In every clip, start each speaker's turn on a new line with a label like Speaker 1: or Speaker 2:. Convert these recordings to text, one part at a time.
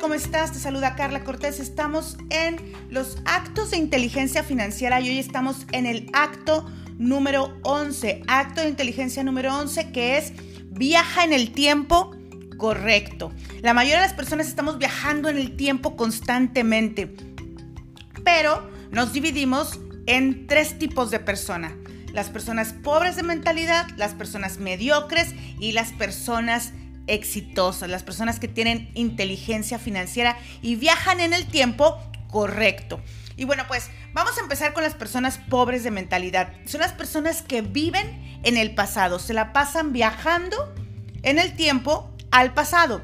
Speaker 1: ¿Cómo estás? Te saluda Carla Cortés. Estamos en los actos de inteligencia financiera y hoy estamos en el acto número 11, acto de inteligencia número 11, que es viaja en el tiempo correcto. La mayoría de las personas estamos viajando en el tiempo constantemente, pero nos dividimos en tres tipos de personas. Las personas pobres de mentalidad, las personas mediocres y las personas exitosas, las personas que tienen inteligencia financiera y viajan en el tiempo correcto. Y bueno, pues vamos a empezar con las personas pobres de mentalidad. Son las personas que viven en el pasado, se la pasan viajando en el tiempo al pasado.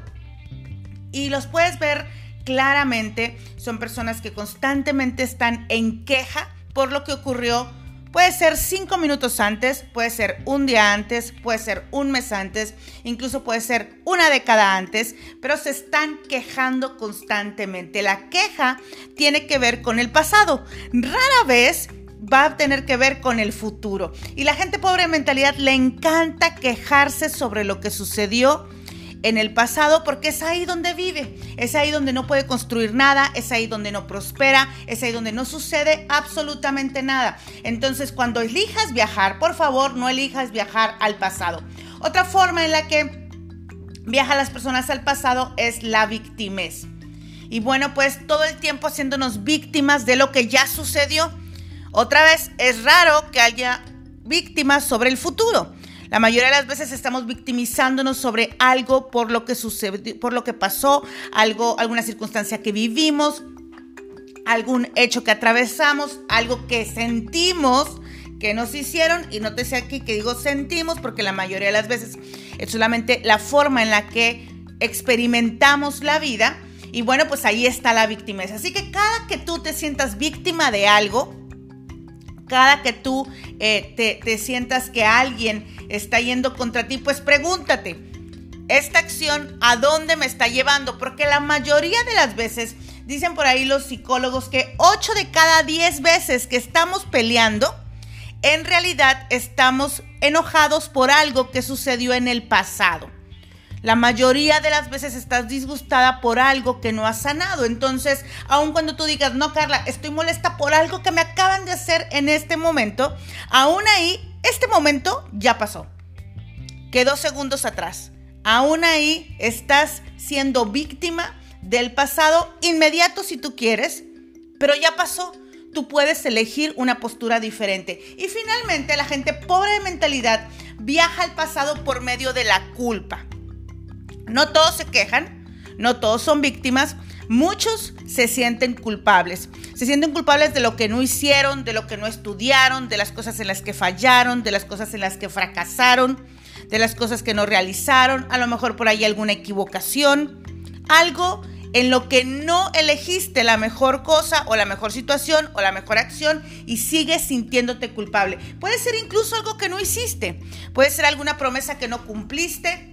Speaker 1: Y los puedes ver claramente, son personas que constantemente están en queja por lo que ocurrió Puede ser cinco minutos antes, puede ser un día antes, puede ser un mes antes, incluso puede ser una década antes, pero se están quejando constantemente. La queja tiene que ver con el pasado. Rara vez va a tener que ver con el futuro. Y la gente pobre de mentalidad le encanta quejarse sobre lo que sucedió en el pasado porque es ahí donde vive, es ahí donde no puede construir nada, es ahí donde no prospera, es ahí donde no sucede absolutamente nada. Entonces, cuando elijas viajar, por favor, no elijas viajar al pasado. Otra forma en la que viajan las personas al pasado es la victimez. Y bueno, pues todo el tiempo haciéndonos víctimas de lo que ya sucedió. Otra vez, es raro que haya víctimas sobre el futuro. La mayoría de las veces estamos victimizándonos sobre algo por lo que sucedió, por lo que pasó, algo, alguna circunstancia que vivimos, algún hecho que atravesamos, algo que sentimos que nos hicieron y no te sé aquí que digo sentimos porque la mayoría de las veces es solamente la forma en la que experimentamos la vida y bueno pues ahí está la victimez así que cada que tú te sientas víctima de algo cada que tú eh, te, te sientas que alguien está yendo contra ti, pues pregúntate, ¿esta acción a dónde me está llevando? Porque la mayoría de las veces, dicen por ahí los psicólogos, que 8 de cada 10 veces que estamos peleando, en realidad estamos enojados por algo que sucedió en el pasado. La mayoría de las veces estás disgustada por algo que no has sanado. Entonces, aun cuando tú digas, no, Carla, estoy molesta por algo que me acaban de hacer en este momento, aún ahí, este momento ya pasó. Quedó segundos atrás. Aún ahí estás siendo víctima del pasado inmediato si tú quieres, pero ya pasó. Tú puedes elegir una postura diferente. Y finalmente, la gente pobre de mentalidad viaja al pasado por medio de la culpa. No todos se quejan, no todos son víctimas, muchos se sienten culpables. Se sienten culpables de lo que no hicieron, de lo que no estudiaron, de las cosas en las que fallaron, de las cosas en las que fracasaron, de las cosas que no realizaron, a lo mejor por ahí alguna equivocación, algo en lo que no elegiste la mejor cosa o la mejor situación o la mejor acción y sigues sintiéndote culpable. Puede ser incluso algo que no hiciste, puede ser alguna promesa que no cumpliste,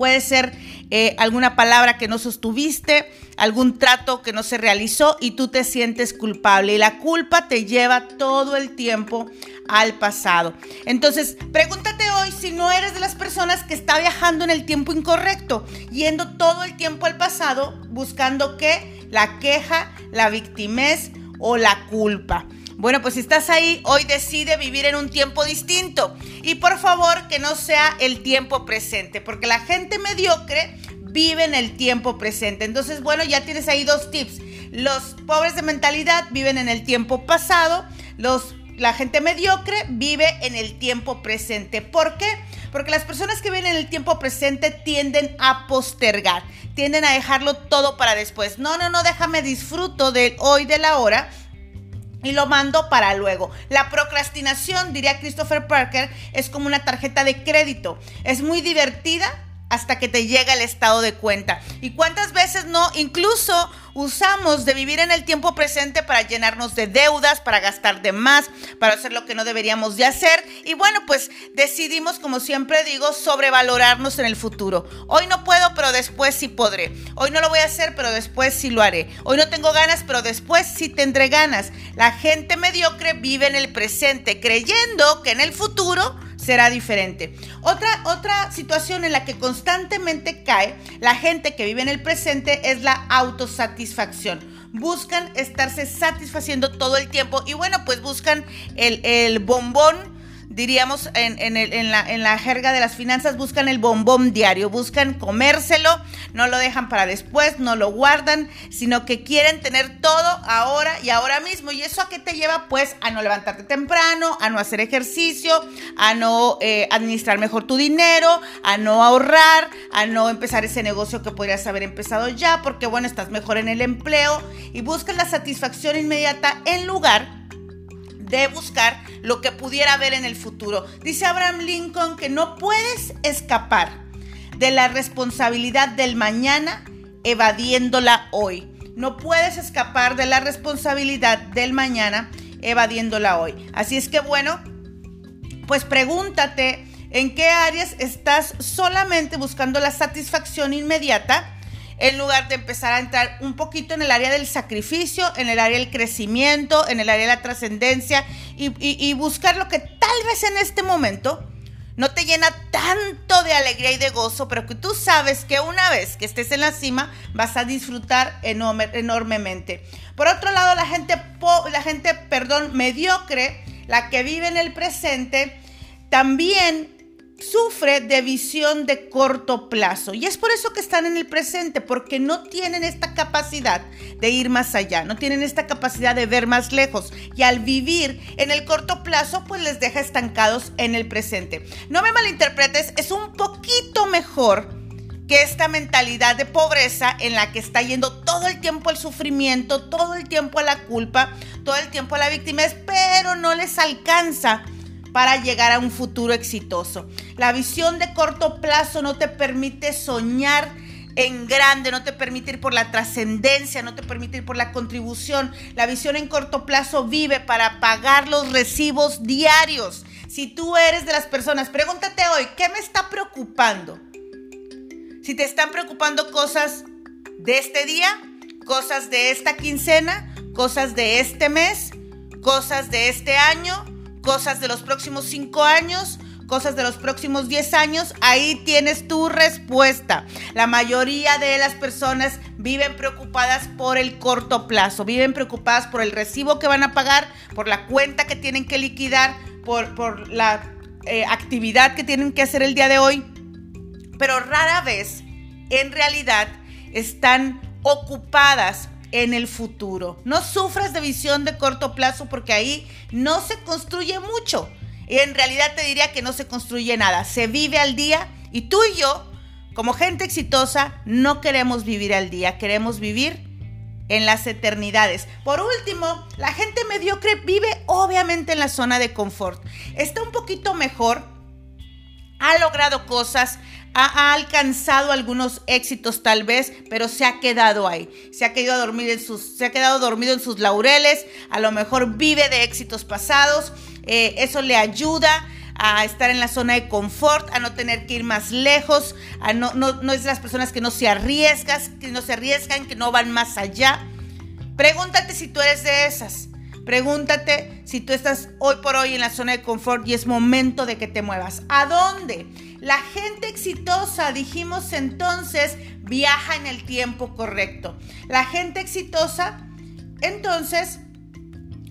Speaker 1: puede ser eh, alguna palabra que no sostuviste, algún trato que no se realizó y tú te sientes culpable. Y la culpa te lleva todo el tiempo al pasado. Entonces, pregúntate hoy si no eres de las personas que está viajando en el tiempo incorrecto, yendo todo el tiempo al pasado, buscando que la queja, la victimez o la culpa. Bueno, pues si estás ahí, hoy decide vivir en un tiempo distinto. Y por favor, que no sea el tiempo presente, porque la gente mediocre vive en el tiempo presente. Entonces, bueno, ya tienes ahí dos tips. Los pobres de mentalidad viven en el tiempo pasado, los, la gente mediocre vive en el tiempo presente. ¿Por qué? Porque las personas que viven en el tiempo presente tienden a postergar, tienden a dejarlo todo para después. No, no, no, déjame disfruto del hoy, de la hora y lo mando para luego. La procrastinación, diría Christopher Parker, es como una tarjeta de crédito. Es muy divertida hasta que te llega el estado de cuenta. ¿Y cuántas veces no? Incluso usamos de vivir en el tiempo presente para llenarnos de deudas, para gastar de más, para hacer lo que no deberíamos de hacer. Y bueno, pues decidimos, como siempre digo, sobrevalorarnos en el futuro. Hoy no puedo, pero después sí podré. Hoy no lo voy a hacer, pero después sí lo haré. Hoy no tengo ganas, pero después sí tendré ganas. La gente mediocre vive en el presente creyendo que en el futuro será diferente. Otra, otra situación en la que constantemente cae la gente que vive en el presente es la autosatisfacción. Buscan estarse satisfaciendo todo el tiempo y bueno, pues buscan el, el bombón diríamos en, la, en la jerga de las finanzas, buscan el bombón diario, buscan comérselo, no lo dejan para después, no lo guardan, sino que quieren tener todo ahora y ahora mismo. ¿Y eso a qué te lleva? Pues a no levantarte temprano, a no hacer ejercicio, a no eh, administrar mejor tu dinero, a no ahorrar, a no empezar ese negocio que podrías haber empezado ya, porque bueno, estás mejor en el empleo y buscan la satisfacción inmediata en lugar de buscar lo que pudiera haber en el futuro. Dice Abraham Lincoln que no puedes escapar de la responsabilidad del mañana evadiéndola hoy. No puedes escapar de la responsabilidad del mañana evadiéndola hoy. Así es que bueno, pues pregúntate en qué áreas estás solamente buscando la satisfacción inmediata en lugar de empezar a entrar un poquito en el área del sacrificio, en el área del crecimiento, en el área de la trascendencia y, buscar lo que tal vez en este momento no te llena tanto de alegría y de gozo, pero que tú sabes que una vez que estés en la cima vas a disfrutar enormemente. Por otro lado, la gente, la gente, perdón, mediocre, la que vive en el presente, también sufre de visión de corto plazo. Y es por eso que están en el presente, porque no tienen esta capacidad de ir más allá, no tienen esta capacidad de ver más lejos. Y al vivir en el corto plazo, pues les deja estancados en el presente. No me malinterpretes, es un poquito mejor que esta mentalidad de pobreza en la que está yendo todo el tiempo el sufrimiento, todo el tiempo a la culpa, todo el tiempo a la víctima, pero no les alcanza para llegar a un futuro exitoso. La visión de corto plazo no te permite soñar en grande, no te permite ir por la trascendencia, no te permite ir por la contribución. La visión en corto plazo vive para pagar los recibos diarios. Si tú eres de las personas, pregúntate hoy, ¿qué me está preocupando? Si te están preocupando cosas de este día, cosas de esta quincena, cosas de este mes, cosas de este año, cosas de los próximos cinco años, cosas de los próximos 10 años, ahí tienes tu respuesta. La mayoría de las personas viven preocupadas por el corto plazo, viven preocupadas por el recibo que van a pagar, por la cuenta que tienen que liquidar, por, por la eh, actividad que tienen que hacer el día de hoy, pero rara vez en realidad están ocupadas en el futuro. No sufras de visión de corto plazo porque ahí no se construye mucho. Y en realidad te diría que no se construye nada. Se vive al día y tú y yo, como gente exitosa, no queremos vivir al día, queremos vivir en las eternidades. Por último, la gente mediocre vive obviamente en la zona de confort. Está un poquito mejor, ha logrado cosas, ha, alcanzado algunos éxitos tal vez, pero se ha quedado ahí. Se ha quedado en sus, se ha quedado dormido en sus laureles. A lo mejor vive de éxitos pasados. Eh, eso le ayuda a estar en la zona de confort, a no tener que ir más lejos, a no, no, es las personas que no se arriesgan, que no se arriesgan, que no van más allá. Pregúntate si tú eres de esas. Pregúntate si tú estás hoy por hoy en la zona de confort y es momento de que te muevas. ¿A dónde? La gente exitosa, dijimos entonces, viaja en el tiempo correcto. La gente exitosa, entonces,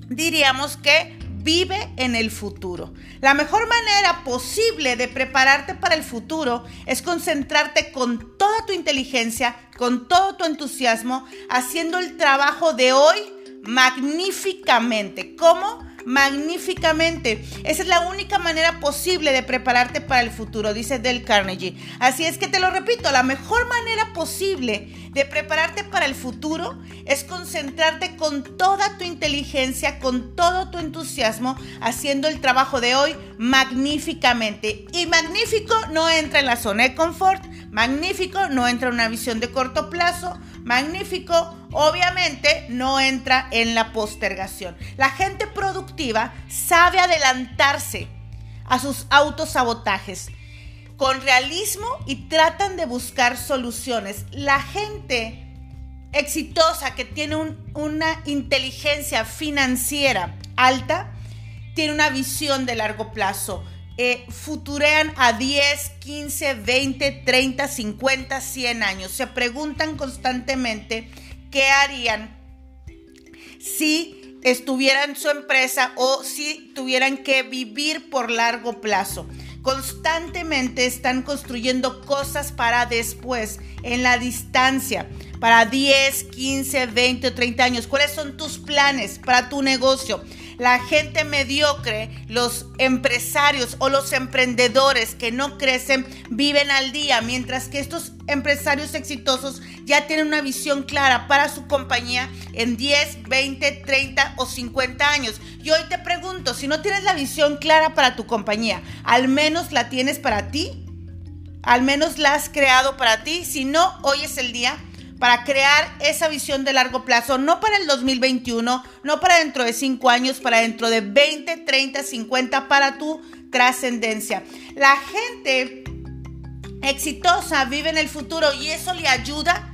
Speaker 1: diríamos que vive en el futuro. La mejor manera posible de prepararte para el futuro es concentrarte con toda tu inteligencia, con todo tu entusiasmo, haciendo el trabajo de hoy magníficamente. ¿Cómo? magníficamente. Esa es la única manera posible de prepararte para el futuro, dice Del Carnegie. Así es que te lo repito, la mejor manera posible de prepararte para el futuro es concentrarte con toda tu inteligencia, con todo tu entusiasmo, haciendo el trabajo de hoy magníficamente. Y magnífico no entra en la zona de confort, magnífico no entra en una visión de corto plazo, magnífico obviamente no entra en la postergación. La gente productiva sabe adelantarse a sus autosabotajes con realismo y tratan de buscar soluciones. La gente exitosa que tiene una inteligencia financiera alta tiene una visión de largo plazo. Eh, futurean a 10, 15, 20, 30, 50, 100 años. Se preguntan constantemente qué harían si estuvieran su empresa o si tuvieran que vivir por largo plazo. Constantemente están construyendo cosas para después, en la distancia, para 10, 15, 20 o 30 años. ¿Cuáles son tus planes para tu negocio? La gente mediocre, los empresarios o los emprendedores que no crecen viven al día, mientras que estos empresarios exitosos ya tienen una visión clara para su compañía en 10, 20, 30 o 50 años. Y hoy te pregunto, si no tienes la visión clara para tu compañía, ¿al menos la tienes para ti? ¿Al menos la has creado para ti? Si no, hoy es el día para crear esa visión de largo plazo, no para el 2021, no para dentro de 5 años, para dentro de 20, 30, 50, para tu trascendencia. La gente exitosa vive en el futuro y eso le ayuda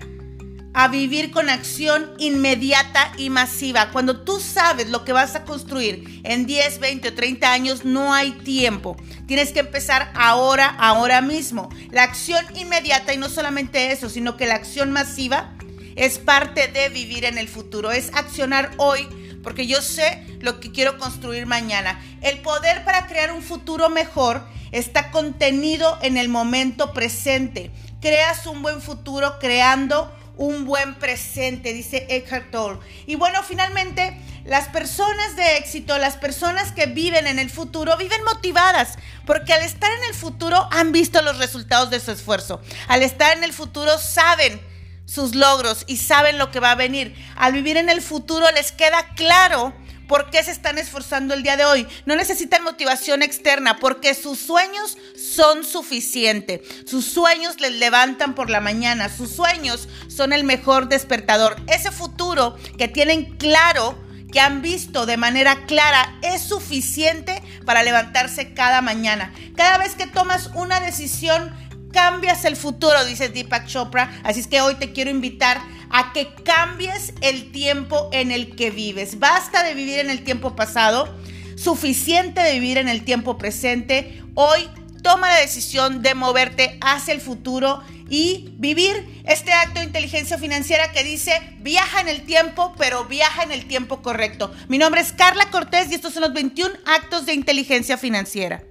Speaker 1: a vivir con acción inmediata y masiva. Cuando tú sabes lo que vas a construir en 10, 20 o 30 años, no hay tiempo. Tienes que empezar ahora, ahora mismo. La acción inmediata y no solamente eso, sino que la acción masiva es parte de vivir en el futuro. Es accionar hoy porque yo sé lo que quiero construir mañana. El poder para crear un futuro mejor está contenido en el momento presente. Creas un buen futuro creando un buen presente, dice Eckhart Tolle. Y bueno, finalmente, las personas de éxito, las personas que viven en el futuro, viven motivadas, porque al estar en el futuro han visto los resultados de su esfuerzo. Al estar en el futuro saben sus logros y saben lo que va a venir. Al vivir en el futuro les queda claro ¿Por qué se están esforzando el día de hoy? No necesitan motivación externa porque sus sueños son suficientes. Sus sueños les levantan por la mañana. Sus sueños son el mejor despertador. Ese futuro que tienen claro, que han visto de manera clara, es suficiente para levantarse cada mañana. Cada vez que tomas una decisión, cambias el futuro, dice Deepak Chopra. Así es que hoy te quiero invitar a que cambies el tiempo en el que vives. Basta de vivir en el tiempo pasado, suficiente de vivir en el tiempo presente. Hoy toma la decisión de moverte hacia el futuro y vivir este acto de inteligencia financiera que dice viaja en el tiempo, pero viaja en el tiempo correcto. Mi nombre es Carla Cortés y estos son los 21 actos de inteligencia financiera.